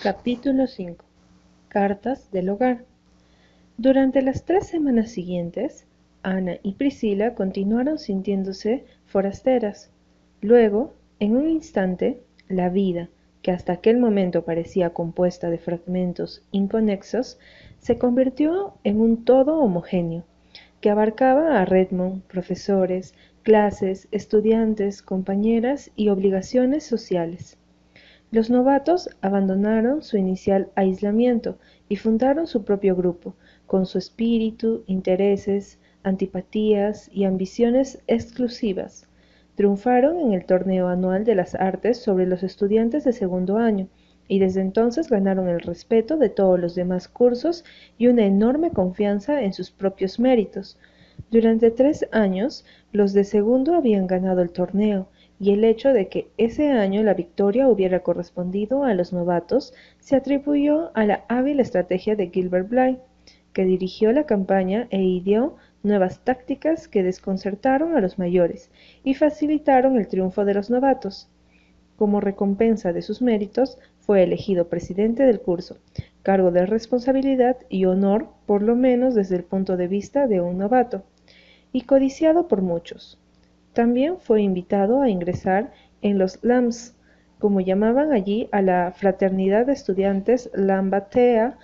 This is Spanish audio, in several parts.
Capítulo 5 Cartas del hogar Durante las tres semanas siguientes, Ana y Priscila continuaron sintiéndose forasteras. Luego, en un instante, la vida, que hasta aquel momento parecía compuesta de fragmentos inconexos, se convirtió en un todo homogéneo, que abarcaba a Redmond, profesores, clases, estudiantes, compañeras y obligaciones sociales. Los novatos abandonaron su inicial aislamiento y fundaron su propio grupo, con su espíritu, intereses, antipatías y ambiciones exclusivas. Triunfaron en el torneo anual de las artes sobre los estudiantes de segundo año y desde entonces ganaron el respeto de todos los demás cursos y una enorme confianza en sus propios méritos. Durante tres años, los de segundo habían ganado el torneo y el hecho de que ese año la victoria hubiera correspondido a los novatos se atribuyó a la hábil estrategia de Gilbert Blythe, que dirigió la campaña e ideó nuevas tácticas que desconcertaron a los mayores y facilitaron el triunfo de los novatos. Como recompensa de sus méritos, fue elegido presidente del curso, cargo de responsabilidad y honor por lo menos desde el punto de vista de un novato, y codiciado por muchos. También fue invitado a ingresar en los Lambs, como llamaban allí a la fraternidad de estudiantes Lambatea,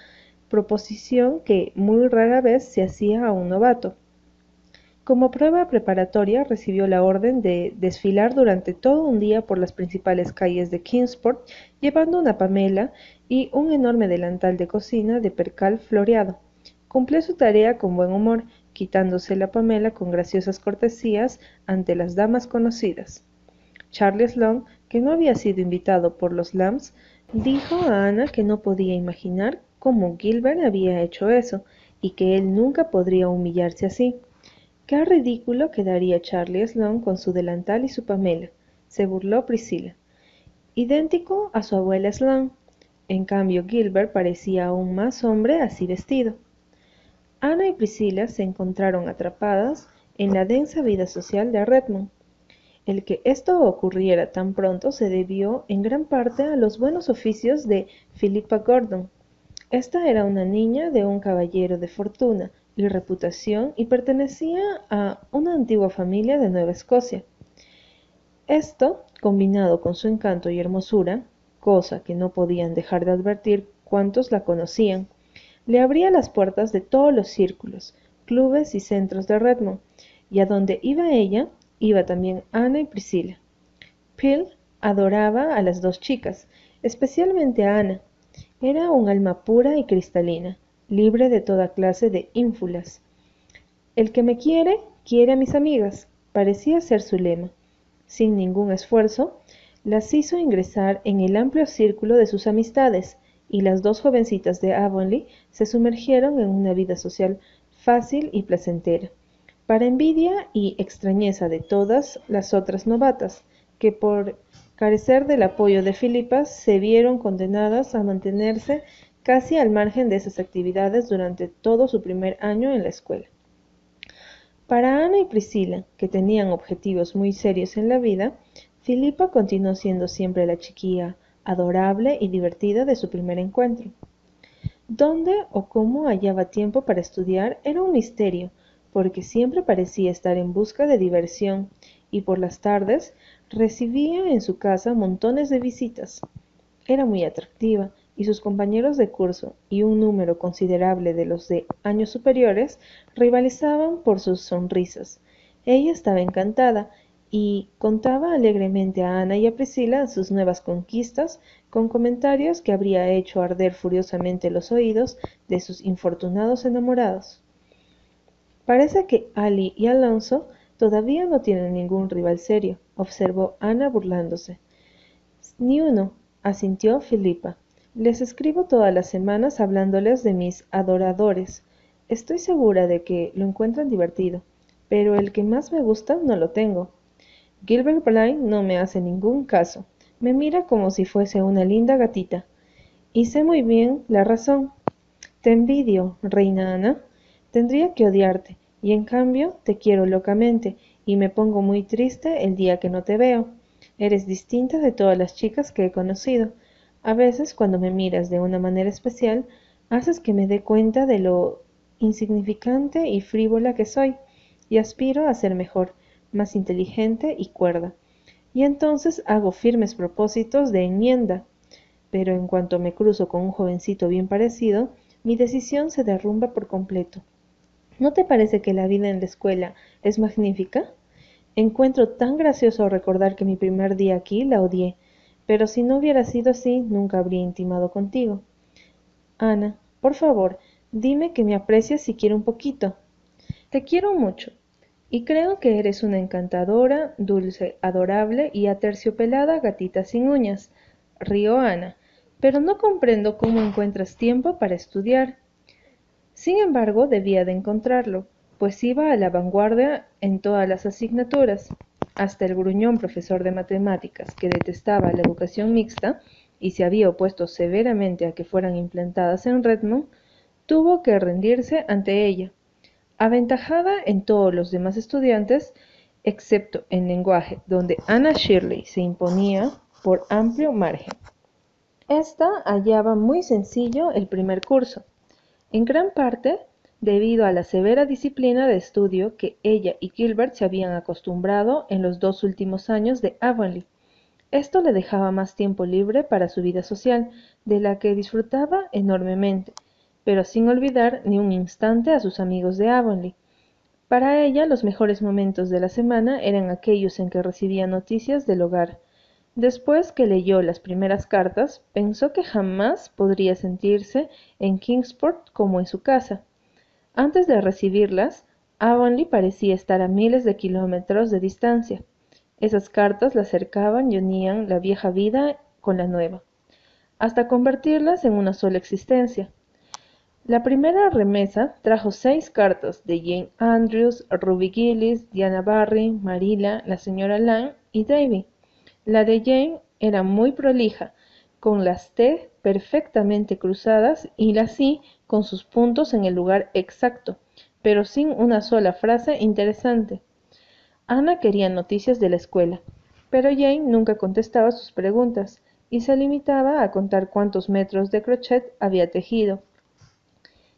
proposición que muy rara vez se hacía a un novato. Como prueba preparatoria recibió la orden de desfilar durante todo un día por las principales calles de Kingsport, llevando una pamela y un enorme delantal de cocina de percal floreado. Cumplió su tarea con buen humor quitándose la pamela con graciosas cortesías ante las damas conocidas. Charles Long, que no había sido invitado por los Lambs, dijo a Ana que no podía imaginar cómo Gilbert había hecho eso y que él nunca podría humillarse así. Qué ridículo quedaría Charlie Sloane con su delantal y su pamela, se burló Priscila. Idéntico a su abuela Sloane. En cambio, Gilbert parecía aún más hombre así vestido. Ana y Priscila se encontraron atrapadas en la densa vida social de Redmond. El que esto ocurriera tan pronto se debió en gran parte a los buenos oficios de Philippa Gordon. Esta era una niña de un caballero de fortuna y reputación y pertenecía a una antigua familia de Nueva Escocia. Esto, combinado con su encanto y hermosura, cosa que no podían dejar de advertir cuantos la conocían, le abría las puertas de todos los círculos, clubes y centros de Redmond, y a donde iba ella, iba también Ana y Priscila. Phil adoraba a las dos chicas, especialmente a Ana. Era un alma pura y cristalina, libre de toda clase de ínfulas. El que me quiere, quiere a mis amigas, parecía ser su lema. Sin ningún esfuerzo, las hizo ingresar en el amplio círculo de sus amistades, y las dos jovencitas de Avonlea se sumergieron en una vida social fácil y placentera, para envidia y extrañeza de todas las otras novatas, que por carecer del apoyo de Filipa se vieron condenadas a mantenerse casi al margen de esas actividades durante todo su primer año en la escuela. Para Ana y Priscila, que tenían objetivos muy serios en la vida, Filipa continuó siendo siempre la chiquilla adorable y divertida de su primer encuentro. Dónde o cómo hallaba tiempo para estudiar era un misterio, porque siempre parecía estar en busca de diversión y por las tardes recibía en su casa montones de visitas. Era muy atractiva y sus compañeros de curso y un número considerable de los de años superiores rivalizaban por sus sonrisas. Ella estaba encantada y contaba alegremente a Ana y a Priscila sus nuevas conquistas, con comentarios que habría hecho arder furiosamente los oídos de sus infortunados enamorados. Parece que Ali y Alonso todavía no tienen ningún rival serio, observó Ana burlándose. Ni uno, asintió Filipa. Les escribo todas las semanas hablándoles de mis adoradores. Estoy segura de que lo encuentran divertido, pero el que más me gusta no lo tengo. Gilbert Blythe no me hace ningún caso. Me mira como si fuese una linda gatita. Y sé muy bien la razón. Te envidio, reina Ana. Tendría que odiarte, y en cambio te quiero locamente, y me pongo muy triste el día que no te veo. Eres distinta de todas las chicas que he conocido. A veces, cuando me miras de una manera especial, haces que me dé cuenta de lo insignificante y frívola que soy, y aspiro a ser mejor, más inteligente y cuerda. Y entonces hago firmes propósitos de enmienda. Pero en cuanto me cruzo con un jovencito bien parecido, mi decisión se derrumba por completo. ¿No te parece que la vida en la escuela es magnífica? Encuentro tan gracioso recordar que mi primer día aquí la odié, pero si no hubiera sido así, nunca habría intimado contigo. Ana, por favor, dime que me aprecias siquiera un poquito. Te quiero mucho, y creo que eres una encantadora, dulce, adorable y aterciopelada gatita sin uñas. Río Ana, pero no comprendo cómo encuentras tiempo para estudiar. Sin embargo, debía de encontrarlo, pues iba a la vanguardia en todas las asignaturas. Hasta el gruñón profesor de matemáticas, que detestaba la educación mixta y se había opuesto severamente a que fueran implantadas en Redmond, tuvo que rendirse ante ella, aventajada en todos los demás estudiantes, excepto en lenguaje, donde Anna Shirley se imponía por amplio margen. Esta hallaba muy sencillo el primer curso, en gran parte debido a la severa disciplina de estudio que ella y Gilbert se habían acostumbrado en los dos últimos años de Avonlea. Esto le dejaba más tiempo libre para su vida social, de la que disfrutaba enormemente, pero sin olvidar ni un instante a sus amigos de Avonlea. Para ella los mejores momentos de la semana eran aquellos en que recibía noticias del hogar, Después que leyó las primeras cartas, pensó que jamás podría sentirse en Kingsport como en su casa. Antes de recibirlas, Avonlea parecía estar a miles de kilómetros de distancia. Esas cartas la acercaban y unían la vieja vida con la nueva, hasta convertirlas en una sola existencia. La primera remesa trajo seis cartas de Jane Andrews, Ruby Gillis, Diana Barry, Marilla, la señora Lang y Davy. La de Jane era muy prolija, con las T perfectamente cruzadas y las I con sus puntos en el lugar exacto, pero sin una sola frase interesante. Ana quería noticias de la escuela, pero Jane nunca contestaba sus preguntas y se limitaba a contar cuántos metros de crochet había tejido,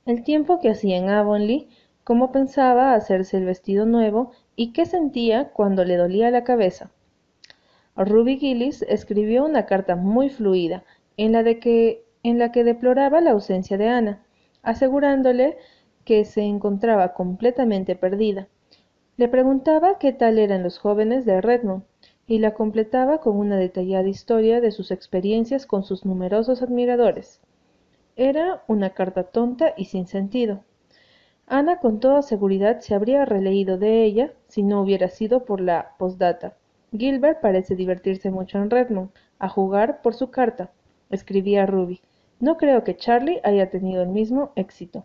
el tiempo que hacía en Avonlea, cómo pensaba hacerse el vestido nuevo y qué sentía cuando le dolía la cabeza. Ruby Gillis escribió una carta muy fluida, en la, que, en la que deploraba la ausencia de Ana, asegurándole que se encontraba completamente perdida. Le preguntaba qué tal eran los jóvenes de Redmond, y la completaba con una detallada historia de sus experiencias con sus numerosos admiradores. Era una carta tonta y sin sentido. Ana con toda seguridad se habría releído de ella si no hubiera sido por la postdata Gilbert parece divertirse mucho en Redmond, a jugar por su carta, escribía Ruby. No creo que Charlie haya tenido el mismo éxito.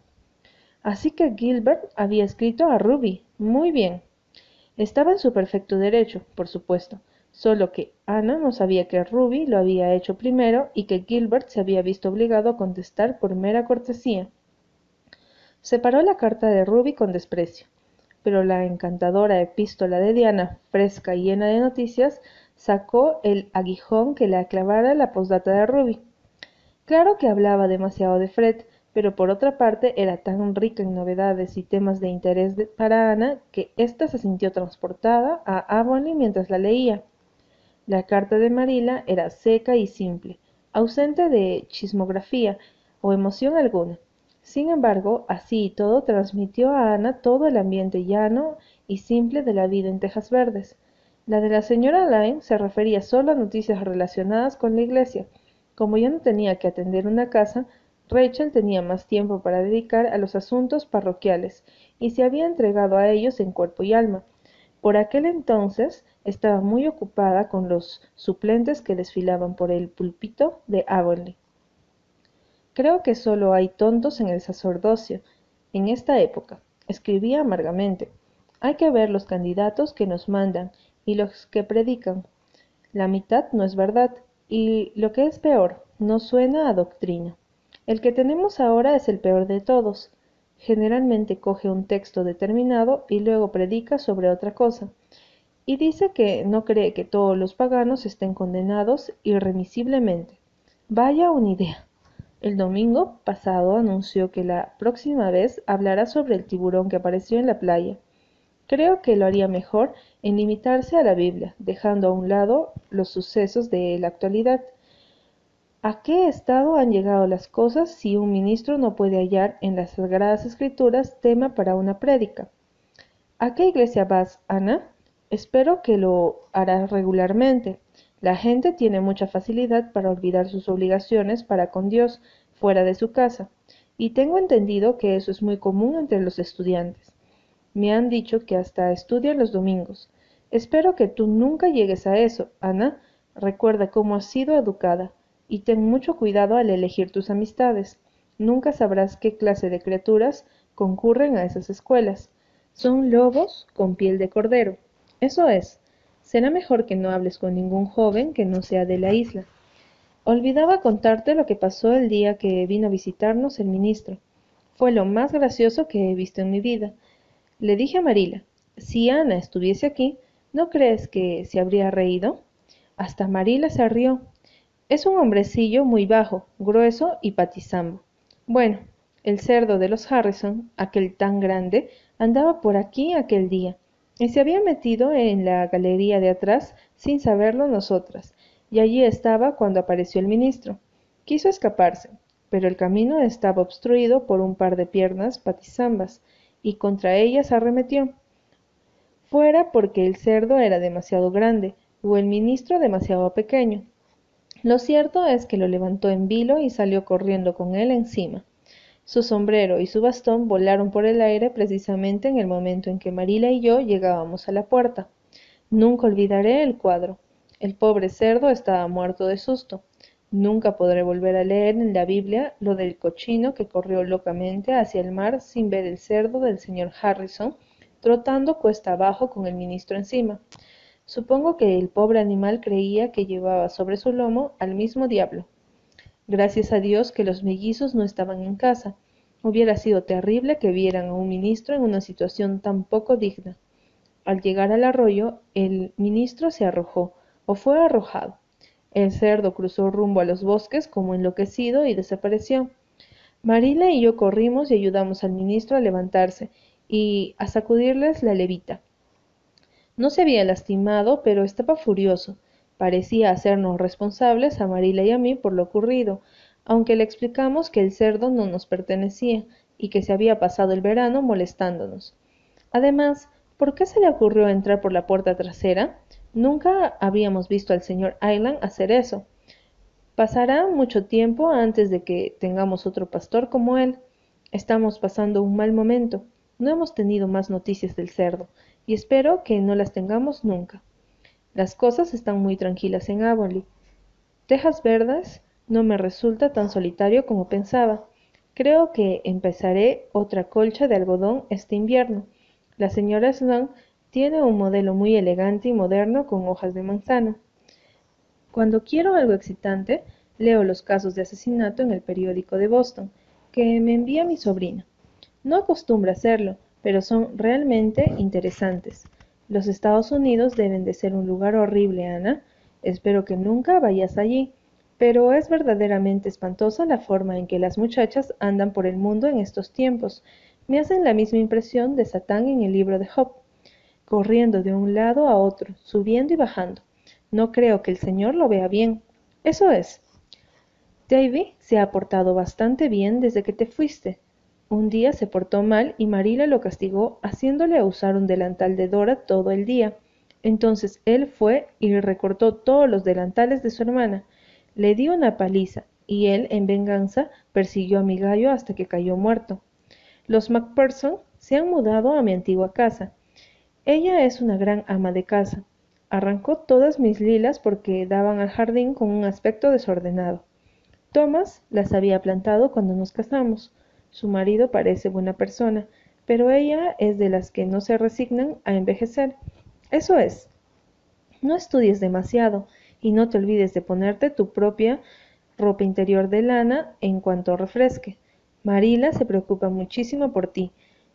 Así que Gilbert había escrito a Ruby. Muy bien. Estaba en su perfecto derecho, por supuesto, solo que Ana no sabía que Ruby lo había hecho primero y que Gilbert se había visto obligado a contestar por mera cortesía. Separó la carta de Ruby con desprecio pero la encantadora epístola de Diana, fresca y llena de noticias, sacó el aguijón que le clavara la posdata de Ruby. Claro que hablaba demasiado de Fred, pero por otra parte era tan rica en novedades y temas de interés para Ana que ésta se sintió transportada a Avonlea mientras la leía. La carta de Marila era seca y simple, ausente de chismografía o emoción alguna. Sin embargo, así y todo transmitió a Ana todo el ambiente llano y simple de la vida en Tejas Verdes. La de la señora Lyne se refería solo a noticias relacionadas con la iglesia. Como ya no tenía que atender una casa, Rachel tenía más tiempo para dedicar a los asuntos parroquiales y se había entregado a ellos en cuerpo y alma. Por aquel entonces estaba muy ocupada con los suplentes que desfilaban por el púlpito de Avonlea. Creo que solo hay tontos en el sacerdocio en esta época, escribía amargamente. Hay que ver los candidatos que nos mandan y los que predican. La mitad no es verdad y, lo que es peor, no suena a doctrina. El que tenemos ahora es el peor de todos. Generalmente coge un texto determinado y luego predica sobre otra cosa. Y dice que no cree que todos los paganos estén condenados irremisiblemente. Vaya una idea. El domingo pasado anunció que la próxima vez hablará sobre el tiburón que apareció en la playa. Creo que lo haría mejor en limitarse a la Biblia, dejando a un lado los sucesos de la actualidad. ¿A qué estado han llegado las cosas si un ministro no puede hallar en las Sagradas Escrituras tema para una prédica? ¿A qué iglesia vas, Ana? Espero que lo harás regularmente. La gente tiene mucha facilidad para olvidar sus obligaciones para con Dios fuera de su casa, y tengo entendido que eso es muy común entre los estudiantes. Me han dicho que hasta estudian los domingos. Espero que tú nunca llegues a eso, Ana. Recuerda cómo has sido educada, y ten mucho cuidado al elegir tus amistades. Nunca sabrás qué clase de criaturas concurren a esas escuelas. Son lobos con piel de cordero. Eso es, será mejor que no hables con ningún joven que no sea de la isla. Olvidaba contarte lo que pasó el día que vino a visitarnos el ministro. Fue lo más gracioso que he visto en mi vida. Le dije a Marila, si Ana estuviese aquí, ¿no crees que se habría reído? Hasta Marila se rió. Es un hombrecillo muy bajo, grueso y patizambo. Bueno, el cerdo de los Harrison, aquel tan grande, andaba por aquí aquel día y se había metido en la galería de atrás sin saberlo nosotras, y allí estaba cuando apareció el ministro. Quiso escaparse, pero el camino estaba obstruido por un par de piernas patizambas, y contra ellas arremetió. Fuera porque el cerdo era demasiado grande, o el ministro demasiado pequeño. Lo cierto es que lo levantó en vilo y salió corriendo con él encima. Su sombrero y su bastón volaron por el aire precisamente en el momento en que Marila y yo llegábamos a la puerta. Nunca olvidaré el cuadro. El pobre cerdo estaba muerto de susto. Nunca podré volver a leer en la Biblia lo del cochino que corrió locamente hacia el mar sin ver el cerdo del señor Harrison trotando cuesta abajo con el ministro encima. Supongo que el pobre animal creía que llevaba sobre su lomo al mismo diablo. Gracias a Dios que los mellizos no estaban en casa. Hubiera sido terrible que vieran a un ministro en una situación tan poco digna. Al llegar al arroyo, el ministro se arrojó, o fue arrojado. El cerdo cruzó rumbo a los bosques como enloquecido y desapareció. Marila y yo corrimos y ayudamos al ministro a levantarse y a sacudirles la levita. No se había lastimado, pero estaba furioso parecía hacernos responsables a Marila y a mí por lo ocurrido, aunque le explicamos que el cerdo no nos pertenecía y que se había pasado el verano molestándonos. Además, ¿por qué se le ocurrió entrar por la puerta trasera? Nunca habíamos visto al señor Island hacer eso. Pasará mucho tiempo antes de que tengamos otro pastor como él. Estamos pasando un mal momento. No hemos tenido más noticias del cerdo, y espero que no las tengamos nunca. Las cosas están muy tranquilas en Avonlea. Tejas Verdes no me resulta tan solitario como pensaba. Creo que empezaré otra colcha de algodón este invierno. La señora Sloan tiene un modelo muy elegante y moderno con hojas de manzana. Cuando quiero algo excitante, leo los casos de asesinato en el periódico de Boston, que me envía mi sobrina. No acostumbra hacerlo, pero son realmente interesantes. Los Estados Unidos deben de ser un lugar horrible, Ana. Espero que nunca vayas allí. Pero es verdaderamente espantosa la forma en que las muchachas andan por el mundo en estos tiempos. Me hacen la misma impresión de Satán en el libro de Job, corriendo de un lado a otro, subiendo y bajando. No creo que el Señor lo vea bien. Eso es. Davy se ha portado bastante bien desde que te fuiste. Un día se portó mal y Marila lo castigó haciéndole usar un delantal de Dora todo el día. Entonces él fue y recortó todos los delantales de su hermana. Le dio una paliza y él, en venganza, persiguió a mi gallo hasta que cayó muerto. Los Macpherson se han mudado a mi antigua casa. Ella es una gran ama de casa. Arrancó todas mis lilas porque daban al jardín con un aspecto desordenado. Thomas las había plantado cuando nos casamos. Su marido parece buena persona, pero ella es de las que no se resignan a envejecer. Eso es. No estudies demasiado y no te olvides de ponerte tu propia ropa interior de lana en cuanto refresque. Marila se preocupa muchísimo por ti,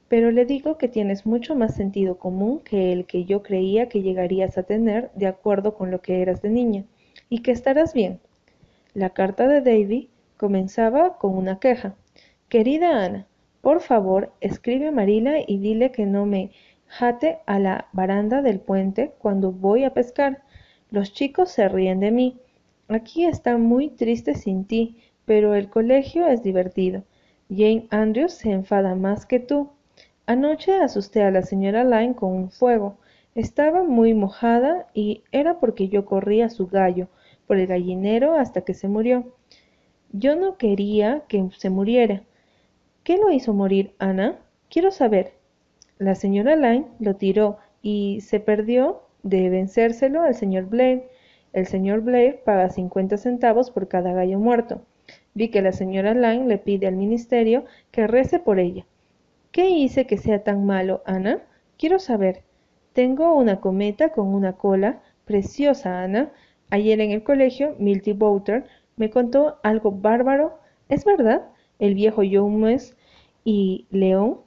pero le digo que tienes mucho más sentido común que el que yo creía que llegarías a tener de acuerdo con lo que eras de niña, y que estarás bien. La carta de Davy comenzaba con una queja. Querida Ana, por favor, escribe a Marila y dile que no me jate a la baranda del puente cuando voy a pescar. Los chicos se ríen de mí. Aquí está muy triste sin ti, pero el colegio es divertido. Jane Andrews se enfada más que tú. Anoche asusté a la señora Lyne con un fuego. Estaba muy mojada y era porque yo corrí a su gallo por el gallinero hasta que se murió. Yo no quería que se muriera. ¿Qué lo hizo morir, Ana? Quiero saber. La señora Lyne lo tiró y se perdió de vencérselo al señor Blair. El señor Blair paga 50 centavos por cada gallo muerto. Vi que la señora Lyne le pide al ministerio que rece por ella. ¿Qué hice que sea tan malo, Ana? Quiero saber. Tengo una cometa con una cola preciosa, Ana. Ayer en el colegio, Milty Bouter me contó algo bárbaro. ¿Es verdad? El viejo Jones y León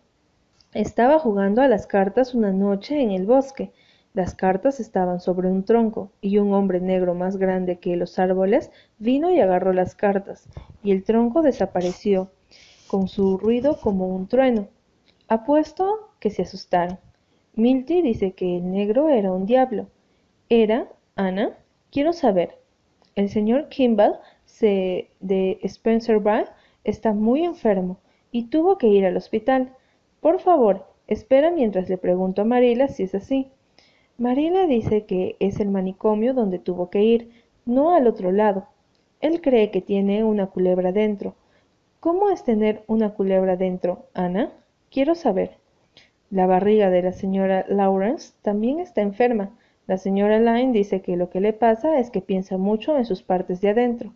estaba jugando a las cartas una noche en el bosque. Las cartas estaban sobre un tronco, y un hombre negro más grande que los árboles vino y agarró las cartas, y el tronco desapareció, con su ruido como un trueno. Apuesto que se asustaron. Milty dice que el negro era un diablo. ¿Era, Ana? Quiero saber. El señor Kimball se, de Spencer está muy enfermo y tuvo que ir al hospital. Por favor, espera mientras le pregunto a Marila si es así. Marila dice que es el manicomio donde tuvo que ir, no al otro lado. Él cree que tiene una culebra dentro. ¿Cómo es tener una culebra dentro, Ana? Quiero saber. La barriga de la señora Lawrence también está enferma. La señora Lyne dice que lo que le pasa es que piensa mucho en sus partes de adentro.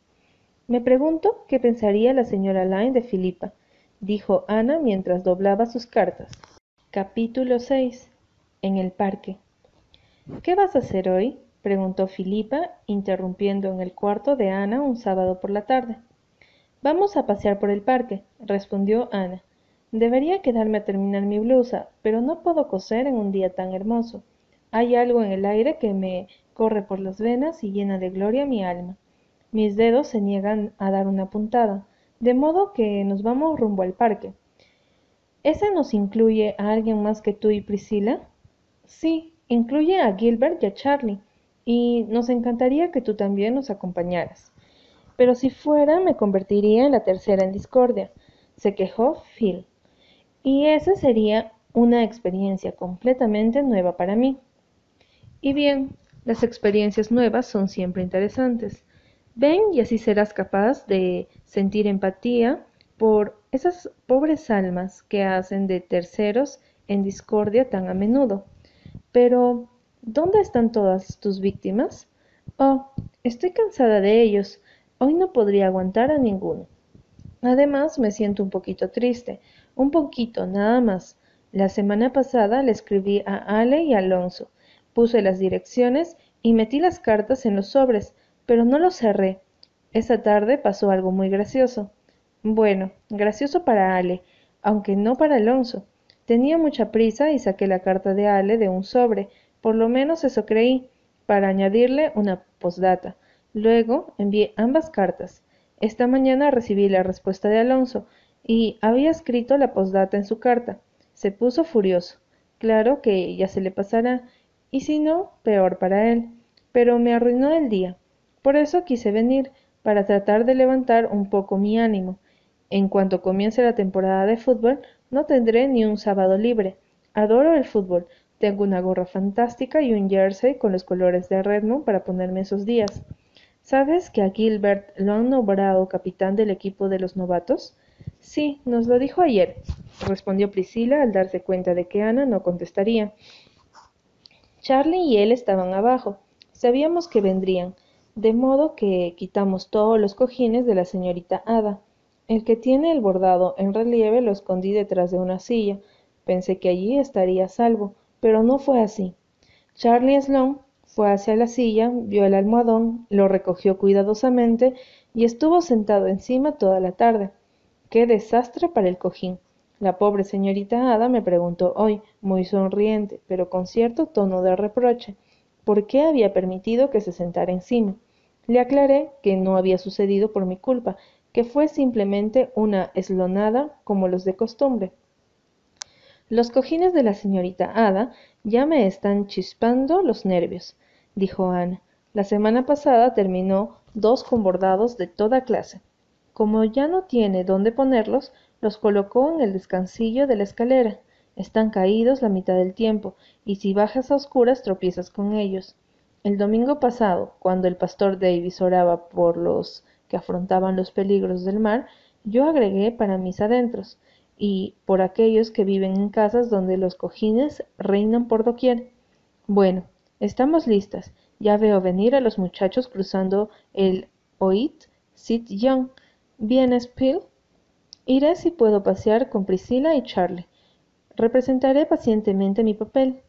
Me pregunto qué pensaría la señora Lyne de Filipa dijo Ana mientras doblaba sus cartas. Capítulo 6. En el parque. ¿Qué vas a hacer hoy? preguntó Filipa, interrumpiendo en el cuarto de Ana un sábado por la tarde. Vamos a pasear por el parque, respondió Ana. Debería quedarme a terminar mi blusa, pero no puedo coser en un día tan hermoso. Hay algo en el aire que me corre por las venas y llena de gloria mi alma. Mis dedos se niegan a dar una puntada de modo que nos vamos rumbo al parque. ¿Ese nos incluye a alguien más que tú y Priscila? Sí, incluye a Gilbert y a Charlie, y nos encantaría que tú también nos acompañaras. Pero si fuera, me convertiría en la tercera en discordia, se quejó Phil. Y esa sería una experiencia completamente nueva para mí. Y bien, las experiencias nuevas son siempre interesantes. Ven y así serás capaz de sentir empatía por esas pobres almas que hacen de terceros en discordia tan a menudo. Pero, ¿dónde están todas tus víctimas? Oh, estoy cansada de ellos. Hoy no podría aguantar a ninguno. Además, me siento un poquito triste, un poquito nada más. La semana pasada le escribí a Ale y Alonso, puse las direcciones y metí las cartas en los sobres, pero no lo cerré. Esa tarde pasó algo muy gracioso. Bueno, gracioso para Ale, aunque no para Alonso. Tenía mucha prisa y saqué la carta de Ale de un sobre, por lo menos eso creí, para añadirle una postdata. Luego envié ambas cartas. Esta mañana recibí la respuesta de Alonso, y había escrito la postdata en su carta. Se puso furioso. Claro que ya se le pasará, y si no, peor para él. Pero me arruinó el día. Por eso quise venir, para tratar de levantar un poco mi ánimo. En cuanto comience la temporada de fútbol, no tendré ni un sábado libre. Adoro el fútbol. Tengo una gorra fantástica y un jersey con los colores de Redmond para ponerme esos días. ¿Sabes que a Gilbert lo han nombrado capitán del equipo de los novatos? Sí, nos lo dijo ayer, respondió Priscila al darse cuenta de que Ana no contestaría. Charlie y él estaban abajo. Sabíamos que vendrían de modo que quitamos todos los cojines de la señorita Ada. El que tiene el bordado en relieve lo escondí detrás de una silla. Pensé que allí estaría salvo, pero no fue así. Charlie Sloane fue hacia la silla, vio el almohadón, lo recogió cuidadosamente y estuvo sentado encima toda la tarde. ¡Qué desastre para el cojín! La pobre señorita Ada me preguntó hoy, muy sonriente, pero con cierto tono de reproche, por qué había permitido que se sentara encima. Le aclaré que no había sucedido por mi culpa, que fue simplemente una eslonada como los de costumbre. Los cojines de la señorita Ada ya me están chispando los nervios, dijo Ana. La semana pasada terminó dos con bordados de toda clase. Como ya no tiene dónde ponerlos, los colocó en el descansillo de la escalera. Están caídos la mitad del tiempo, y si bajas a oscuras tropiezas con ellos. El domingo pasado, cuando el pastor Davis oraba por los que afrontaban los peligros del mar, yo agregué para mis adentros, y por aquellos que viven en casas donde los cojines reinan por doquier. Bueno, estamos listas. Ya veo venir a los muchachos cruzando el Oit Sit Young. ¿Vienes, Phil? Iré si puedo pasear con Priscilla y Charlie. Representaré pacientemente mi papel.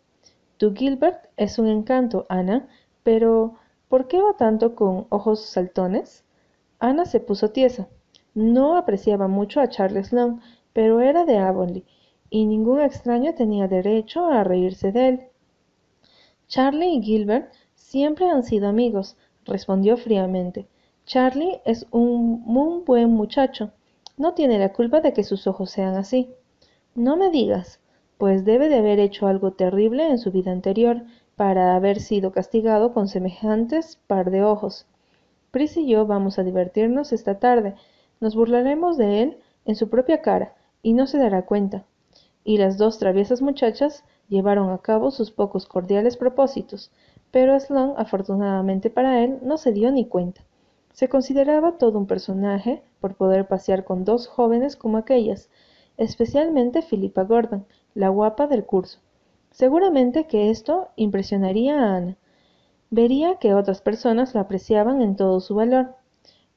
Tu Gilbert es un encanto, Ana, pero ¿por qué va tanto con ojos saltones? Ana se puso tiesa. No apreciaba mucho a Charles Long, pero era de Avonlea, y ningún extraño tenía derecho a reírse de él. Charlie y Gilbert siempre han sido amigos, respondió fríamente. Charlie es un muy buen muchacho. No tiene la culpa de que sus ojos sean así. No me digas, pues debe de haber hecho algo terrible en su vida anterior para haber sido castigado con semejantes par de ojos. Pris y yo vamos a divertirnos esta tarde. Nos burlaremos de él en su propia cara, y no se dará cuenta. Y las dos traviesas muchachas llevaron a cabo sus pocos cordiales propósitos, pero Sloan, afortunadamente para él, no se dio ni cuenta. Se consideraba todo un personaje por poder pasear con dos jóvenes como aquellas, especialmente Philippa Gordon, la guapa del curso. Seguramente que esto impresionaría a Ana. Vería que otras personas la apreciaban en todo su valor.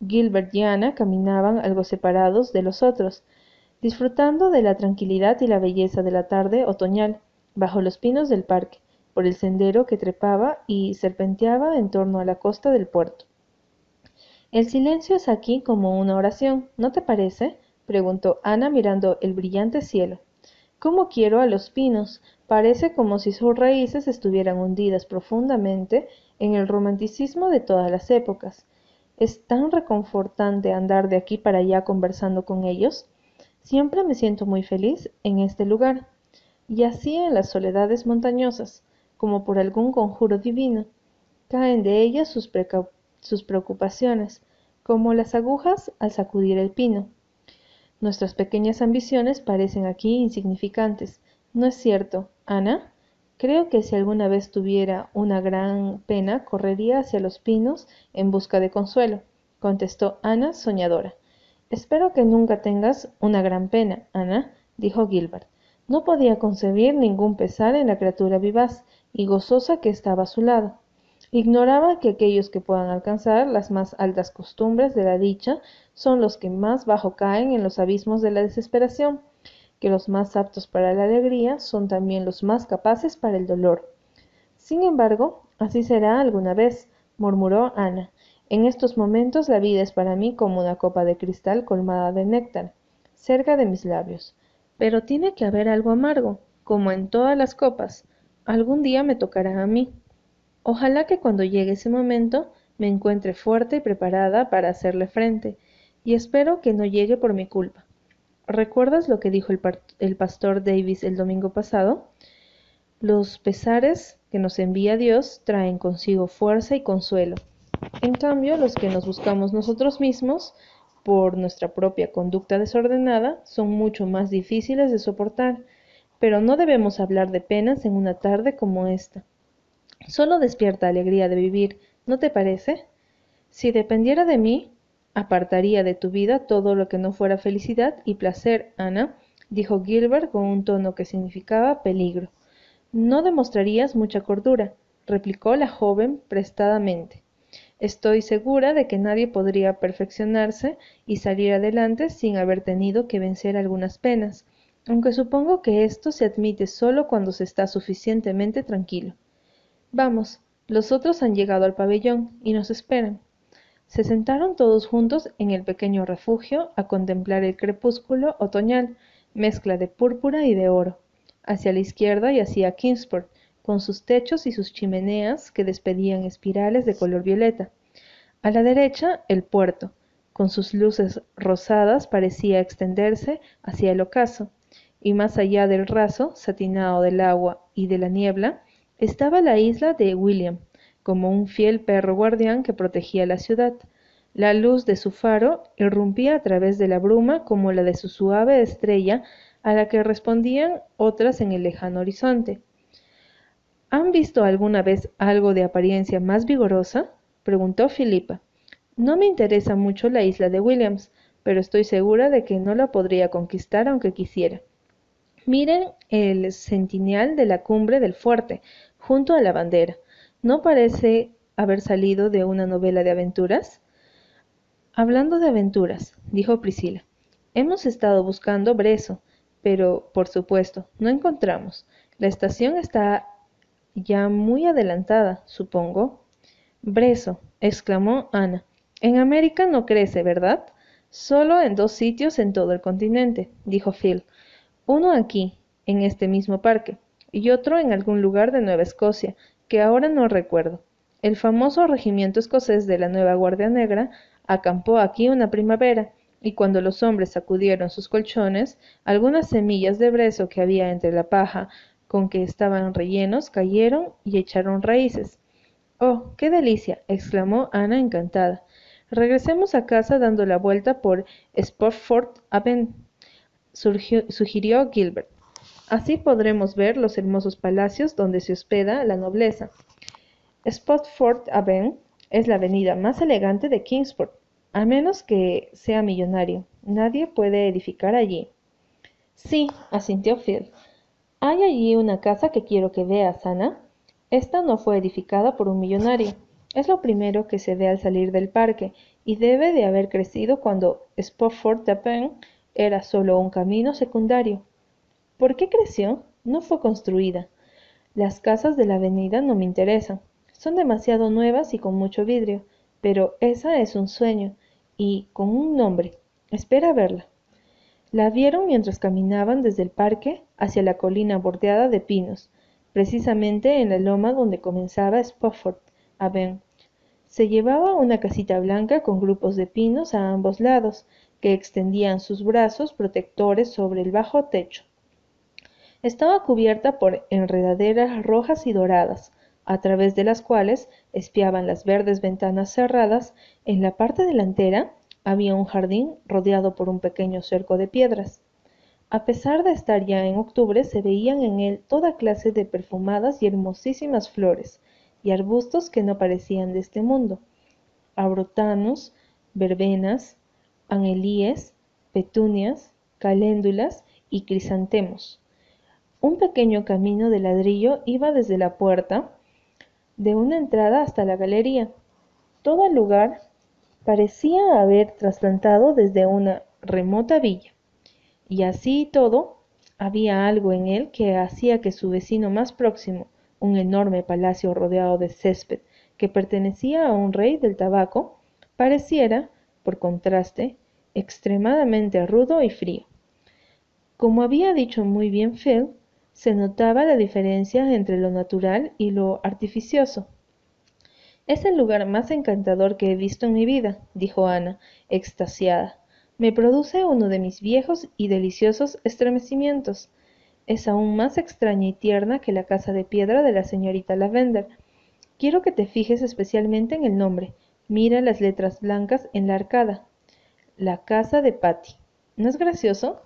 Gilbert y Ana caminaban algo separados de los otros, disfrutando de la tranquilidad y la belleza de la tarde otoñal, bajo los pinos del parque, por el sendero que trepaba y serpenteaba en torno a la costa del puerto. El silencio es aquí como una oración, ¿no te parece? Preguntó Ana mirando el brillante cielo. ¿Cómo quiero a los pinos? Parece como si sus raíces estuvieran hundidas profundamente en el romanticismo de todas las épocas. Es tan reconfortante andar de aquí para allá conversando con ellos. Siempre me siento muy feliz en este lugar. Y así en las soledades montañosas, como por algún conjuro divino, caen de ellas sus, sus preocupaciones, como las agujas al sacudir el pino. Nuestras pequeñas ambiciones parecen aquí insignificantes. ¿No es cierto, Ana? Creo que si alguna vez tuviera una gran pena, correría hacia los pinos en busca de consuelo, contestó Ana soñadora. Espero que nunca tengas una gran pena, Ana, dijo Gilbert. No podía concebir ningún pesar en la criatura vivaz y gozosa que estaba a su lado. Ignoraba que aquellos que puedan alcanzar las más altas costumbres de la dicha son los que más bajo caen en los abismos de la desesperación, que los más aptos para la alegría son también los más capaces para el dolor. Sin embargo, así será alguna vez, murmuró Ana. En estos momentos la vida es para mí como una copa de cristal colmada de néctar, cerca de mis labios. Pero tiene que haber algo amargo, como en todas las copas. Algún día me tocará a mí. Ojalá que cuando llegue ese momento me encuentre fuerte y preparada para hacerle frente, y espero que no llegue por mi culpa. ¿Recuerdas lo que dijo el, pastor Davis el domingo pasado? Los pesares que nos envía Dios traen consigo fuerza y consuelo. En cambio, los que nos buscamos nosotros mismos, por nuestra propia conducta desordenada, son mucho más difíciles de soportar. Pero no debemos hablar de penas en una tarde como esta. Solo despierta alegría de vivir, ¿no te parece? Si dependiera de mí, apartaría de tu vida todo lo que no fuera felicidad y placer, Ana, dijo Gilbert con un tono que significaba peligro. No demostrarías mucha cordura, replicó la joven prestadamente. Estoy segura de que nadie podría perfeccionarse y salir adelante sin haber tenido que vencer algunas penas, aunque supongo que esto se admite solo cuando se está suficientemente tranquilo. Vamos, los otros han llegado al pabellón y nos esperan. Se sentaron todos juntos en el pequeño refugio a contemplar el crepúsculo otoñal, mezcla de púrpura y de oro. Hacia la izquierda yacía Kingsport, con sus techos y sus chimeneas que despedían espirales de color violeta. A la derecha, el puerto, con sus luces rosadas, parecía extenderse hacia el ocaso, y más allá del raso satinado del agua y de la niebla, estaba la isla de William, como un fiel perro guardián que protegía la ciudad. La luz de su faro irrumpía a través de la bruma como la de su suave estrella a la que respondían otras en el lejano horizonte. ¿Han visto alguna vez algo de apariencia más vigorosa? preguntó Filipa. No me interesa mucho la isla de Williams, pero estoy segura de que no la podría conquistar aunque quisiera. Miren el centinel de la cumbre del fuerte, junto a la bandera. ¿No parece haber salido de una novela de aventuras? Hablando de aventuras, dijo Priscila, hemos estado buscando Breso, pero, por supuesto, no encontramos. La estación está ya muy adelantada, supongo. Breso, exclamó Ana. En América no crece, ¿verdad? Solo en dos sitios en todo el continente, dijo Phil. Uno aquí, en este mismo parque, y otro en algún lugar de Nueva Escocia, que ahora no recuerdo. El famoso regimiento escocés de la Nueva Guardia Negra acampó aquí una primavera, y cuando los hombres sacudieron sus colchones, algunas semillas de brezo que había entre la paja con que estaban rellenos cayeron y echaron raíces. Oh, qué delicia. exclamó Ana encantada. Regresemos a casa dando la vuelta por Spofford Aven, sugirió Gilbert. Así podremos ver los hermosos palacios donde se hospeda la nobleza. Spofford Aven es la avenida más elegante de Kingsport, a menos que sea millonario. Nadie puede edificar allí. Sí, asintió Phil. Hay allí una casa que quiero que veas, Ana. Esta no fue edificada por un millonario. Es lo primero que se ve al salir del parque y debe de haber crecido cuando Spofford Pen era solo un camino secundario. ¿Por qué creció? No fue construida. Las casas de la avenida no me interesan. Son demasiado nuevas y con mucho vidrio, pero esa es un sueño y con un nombre. Espera verla. La vieron mientras caminaban desde el parque hacia la colina bordeada de pinos, precisamente en la loma donde comenzaba Spofford Aven. Se llevaba una casita blanca con grupos de pinos a ambos lados, que extendían sus brazos protectores sobre el bajo techo. Estaba cubierta por enredaderas rojas y doradas, a través de las cuales espiaban las verdes ventanas cerradas. En la parte delantera había un jardín rodeado por un pequeño cerco de piedras. A pesar de estar ya en octubre, se veían en él toda clase de perfumadas y hermosísimas flores, y arbustos que no parecían de este mundo. Abrotanos, verbenas, angelíes, petunias, caléndulas y crisantemos. Un pequeño camino de ladrillo iba desde la puerta de una entrada hasta la galería. Todo el lugar parecía haber trasplantado desde una remota villa. Y así todo, había algo en él que hacía que su vecino más próximo, un enorme palacio rodeado de césped que pertenecía a un rey del tabaco, pareciera, por contraste, extremadamente rudo y frío. Como había dicho muy bien Phil, se notaba la diferencia entre lo natural y lo artificioso. Es el lugar más encantador que he visto en mi vida, dijo Ana, extasiada. Me produce uno de mis viejos y deliciosos estremecimientos. Es aún más extraña y tierna que la casa de piedra de la señorita Lavender. Quiero que te fijes especialmente en el nombre. Mira las letras blancas en la arcada. La casa de Patty. ¿No es gracioso?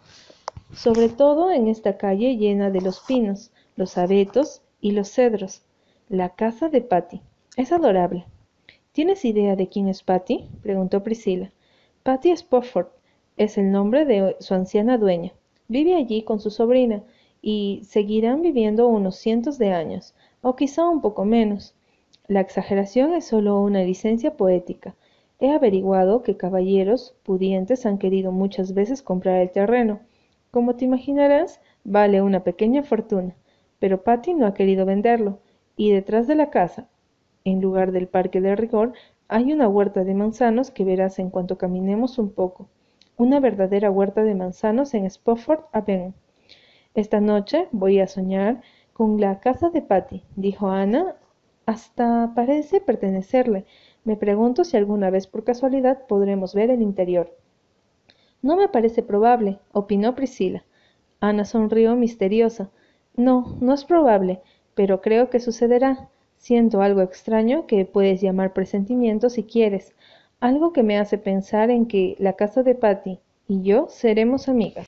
Sobre todo en esta calle llena de los pinos, los abetos y los cedros. La casa de Patty. Es adorable. ¿Tienes idea de quién es Patty? preguntó Priscila. Patty Spofford es el nombre de su anciana dueña. Vive allí con su sobrina y seguirán viviendo unos cientos de años, o quizá un poco menos. La exageración es solo una licencia poética. He averiguado que caballeros pudientes han querido muchas veces comprar el terreno. Como te imaginarás, vale una pequeña fortuna, pero Patty no ha querido venderlo, y detrás de la casa, en lugar del parque de rigor, hay una huerta de manzanos que verás en cuanto caminemos un poco. Una verdadera huerta de manzanos en Spofford Avenue. Esta noche voy a soñar con la casa de Patty, dijo Ana. Hasta parece pertenecerle. Me pregunto si alguna vez por casualidad podremos ver el interior. No me parece probable, opinó Priscila. Ana sonrió misteriosa. No, no es probable, pero creo que sucederá. Siento algo extraño que puedes llamar presentimiento si quieres, algo que me hace pensar en que la casa de Patty y yo seremos amigas.